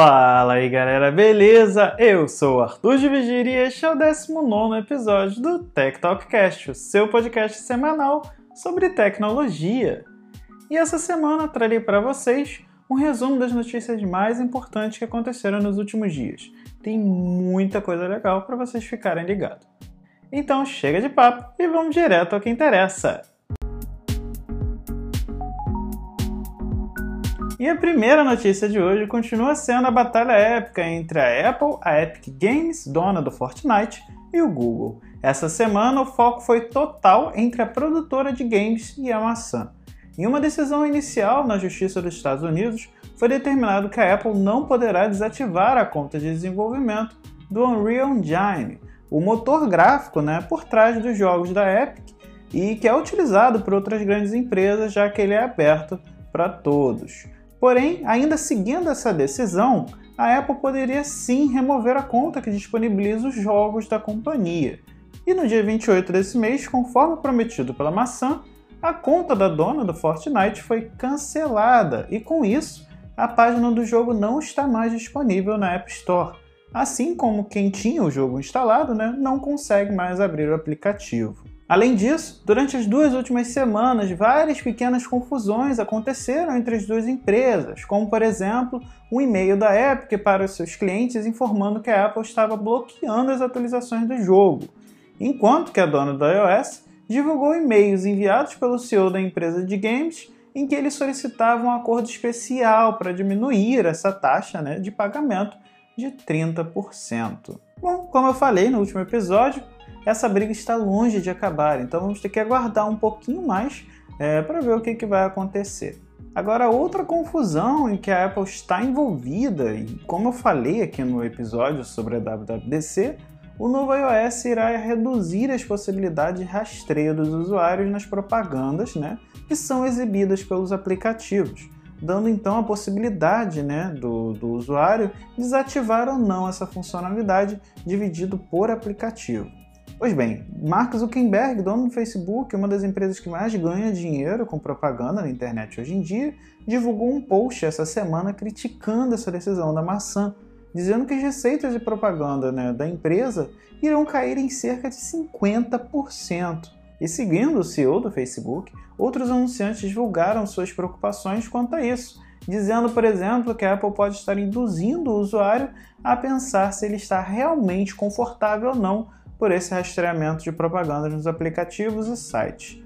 Fala aí galera, beleza? Eu sou o Arthur de Vigíria e este é o 19 episódio do Tech Talkcast, o seu podcast semanal sobre tecnologia. E essa semana trarei para vocês um resumo das notícias mais importantes que aconteceram nos últimos dias. Tem muita coisa legal para vocês ficarem ligados. Então chega de papo e vamos direto ao que interessa. E a primeira notícia de hoje continua sendo a batalha épica entre a Apple, a Epic Games, dona do Fortnite, e o Google. Essa semana o foco foi total entre a produtora de games e a maçã. Em uma decisão inicial na Justiça dos Estados Unidos, foi determinado que a Apple não poderá desativar a conta de desenvolvimento do Unreal Engine, o motor gráfico né, por trás dos jogos da Epic e que é utilizado por outras grandes empresas, já que ele é aberto para todos. Porém, ainda seguindo essa decisão, a Apple poderia sim remover a conta que disponibiliza os jogos da companhia. E no dia 28 desse mês, conforme prometido pela maçã, a conta da dona do Fortnite foi cancelada e com isso, a página do jogo não está mais disponível na App Store. Assim como quem tinha o jogo instalado né, não consegue mais abrir o aplicativo. Além disso, durante as duas últimas semanas, várias pequenas confusões aconteceram entre as duas empresas, como por exemplo, um e-mail da Epic para os seus clientes informando que a Apple estava bloqueando as atualizações do jogo, enquanto que a dona da iOS divulgou e-mails enviados pelo CEO da empresa de games em que ele solicitava um acordo especial para diminuir essa taxa né, de pagamento de 30%. Bom, como eu falei no último episódio, essa briga está longe de acabar, então vamos ter que aguardar um pouquinho mais é, para ver o que, que vai acontecer. Agora, outra confusão em que a Apple está envolvida, e como eu falei aqui no episódio sobre a WWDC, o novo iOS irá reduzir as possibilidades de rastreio dos usuários nas propagandas né, que são exibidas pelos aplicativos, dando então a possibilidade né, do, do usuário desativar ou não essa funcionalidade dividido por aplicativo. Pois bem, Mark Zuckerberg, dono do Facebook, uma das empresas que mais ganha dinheiro com propaganda na internet hoje em dia, divulgou um post essa semana criticando essa decisão da maçã, dizendo que as receitas de propaganda né, da empresa irão cair em cerca de 50%. E seguindo o CEO do Facebook, outros anunciantes divulgaram suas preocupações quanto a isso, dizendo, por exemplo, que a Apple pode estar induzindo o usuário a pensar se ele está realmente confortável ou não por esse rastreamento de propaganda nos aplicativos e sites.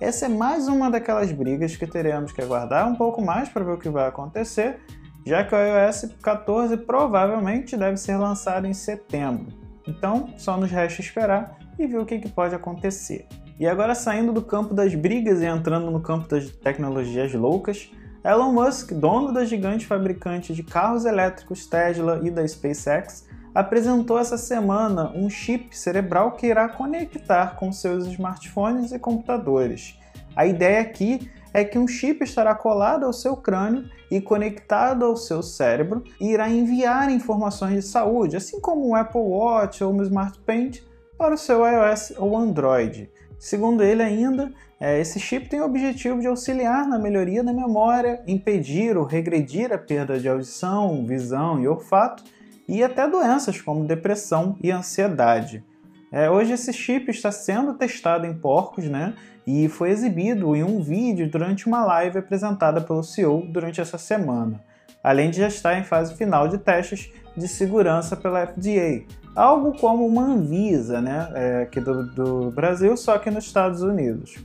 Essa é mais uma daquelas brigas que teremos que aguardar um pouco mais para ver o que vai acontecer, já que o iOS 14 provavelmente deve ser lançado em setembro. Então, só nos resta esperar e ver o que, pode acontecer. E agora saindo do campo das brigas e entrando no campo das tecnologias loucas, Elon Musk, dono da gigante fabricante de carros elétricos Tesla e da SpaceX, apresentou essa semana um chip cerebral que irá conectar com seus smartphones e computadores. A ideia aqui é que um chip estará colado ao seu crânio e conectado ao seu cérebro e irá enviar informações de saúde, assim como um Apple Watch ou um Smart Paint, para o seu iOS ou Android. Segundo ele ainda, é, esse chip tem o objetivo de auxiliar na melhoria da memória, impedir ou regredir a perda de audição, visão e olfato e até doenças como depressão e ansiedade. É, hoje esse chip está sendo testado em porcos, né? E foi exibido em um vídeo durante uma live apresentada pelo CEO durante essa semana, além de já estar em fase final de testes de segurança pela FDA, algo como uma Anvisa, né? É, aqui do, do Brasil, só que nos Estados Unidos.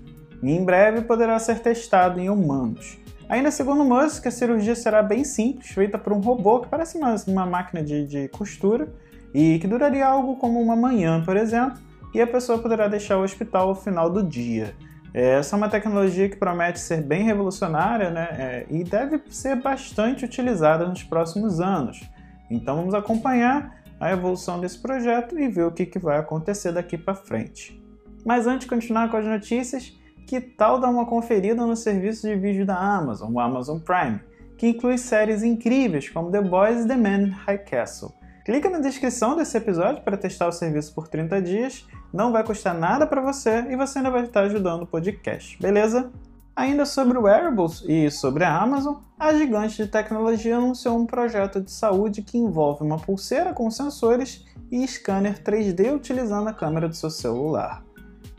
E em breve poderá ser testado em humanos. Ainda segundo Musk, a cirurgia será bem simples, feita por um robô que parece uma, uma máquina de, de costura e que duraria algo como uma manhã, por exemplo, e a pessoa poderá deixar o hospital ao final do dia. É, essa é uma tecnologia que promete ser bem revolucionária né, é, e deve ser bastante utilizada nos próximos anos. Então vamos acompanhar a evolução desse projeto e ver o que, que vai acontecer daqui para frente. Mas antes de continuar com as notícias, que tal dar uma conferida no serviço de vídeo da Amazon, o Amazon Prime, que inclui séries incríveis como The Boys e The Man High Castle. Clica na descrição desse episódio para testar o serviço por 30 dias, não vai custar nada para você e você ainda vai estar ajudando o podcast, beleza? Ainda sobre wearables e sobre a Amazon, a gigante de tecnologia anunciou um projeto de saúde que envolve uma pulseira com sensores e scanner 3D utilizando a câmera do seu celular.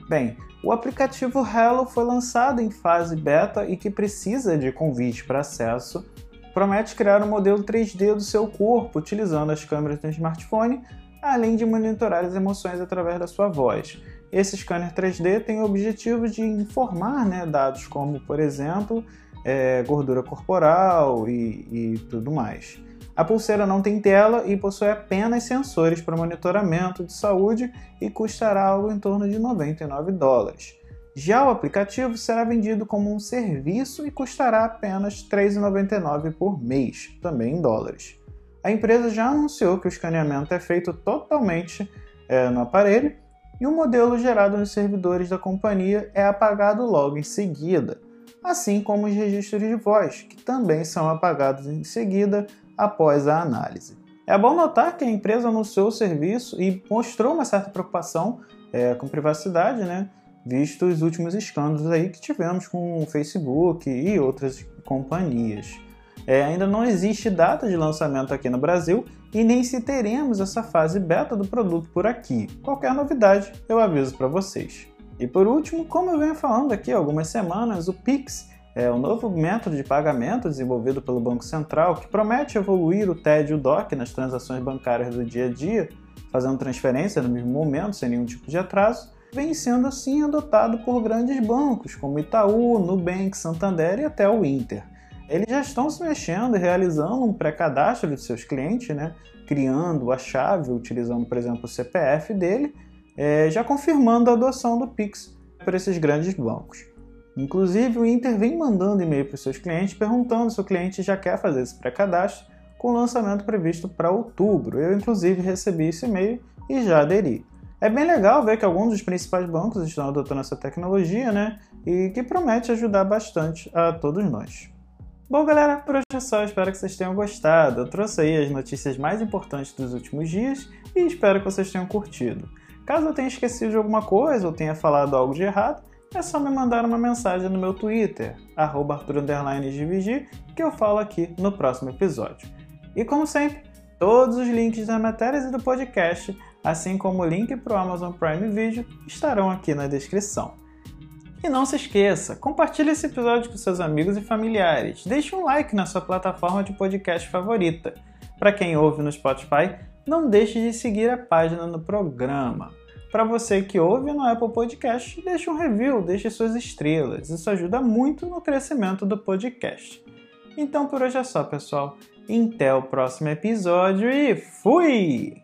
Bem, o aplicativo Hello foi lançado em fase beta e que precisa de convite para acesso. Promete criar um modelo 3D do seu corpo utilizando as câmeras do smartphone, além de monitorar as emoções através da sua voz. Esse scanner 3D tem o objetivo de informar né, dados como, por exemplo, é, gordura corporal e, e tudo mais. A pulseira não tem tela e possui apenas sensores para monitoramento de saúde e custará algo em torno de 99 dólares. Já o aplicativo será vendido como um serviço e custará apenas 3,99 por mês, também em dólares. A empresa já anunciou que o escaneamento é feito totalmente é, no aparelho e o modelo gerado nos servidores da companhia é apagado logo em seguida, assim como os registros de voz, que também são apagados em seguida após a análise. É bom notar que a empresa anunciou o serviço e mostrou uma certa preocupação é, com privacidade, né? visto os últimos escândalos aí que tivemos com o Facebook e outras companhias. É, ainda não existe data de lançamento aqui no Brasil e nem se teremos essa fase beta do produto por aqui. Qualquer novidade eu aviso para vocês. E por último, como eu venho falando aqui há algumas semanas, o Pix é o novo método de pagamento desenvolvido pelo Banco Central que promete evoluir o TED e o DOC nas transações bancárias do dia a dia, fazendo transferência no mesmo momento, sem nenhum tipo de atraso, vem sendo assim adotado por grandes bancos como Itaú, Nubank, Santander e até o Inter. Eles já estão se mexendo e realizando um pré-cadastro de seus clientes, né? criando a chave, utilizando, por exemplo, o CPF dele, é, já confirmando a adoção do Pix por esses grandes bancos. Inclusive, o Inter vem mandando e-mail para os seus clientes perguntando se o cliente já quer fazer esse pré-cadastro, com o lançamento previsto para outubro. Eu, inclusive, recebi esse e-mail e já aderi. É bem legal ver que alguns dos principais bancos estão adotando essa tecnologia, né? E que promete ajudar bastante a todos nós. Bom, galera, por hoje é só. Espero que vocês tenham gostado. Eu trouxe aí as notícias mais importantes dos últimos dias e espero que vocês tenham curtido. Caso eu tenha esquecido de alguma coisa ou tenha falado algo de errado, é só me mandar uma mensagem no meu Twitter, @arthur_gvg, que eu falo aqui no próximo episódio. E como sempre, todos os links das matérias e do podcast, assim como o link para o Amazon Prime Video, estarão aqui na descrição. E não se esqueça, compartilhe esse episódio com seus amigos e familiares. Deixe um like na sua plataforma de podcast favorita. Para quem ouve no Spotify, não deixe de seguir a página no programa. Para você que ouve no Apple Podcast, deixe um review, deixe suas estrelas. Isso ajuda muito no crescimento do podcast. Então por hoje é só, pessoal. Até o próximo episódio e fui!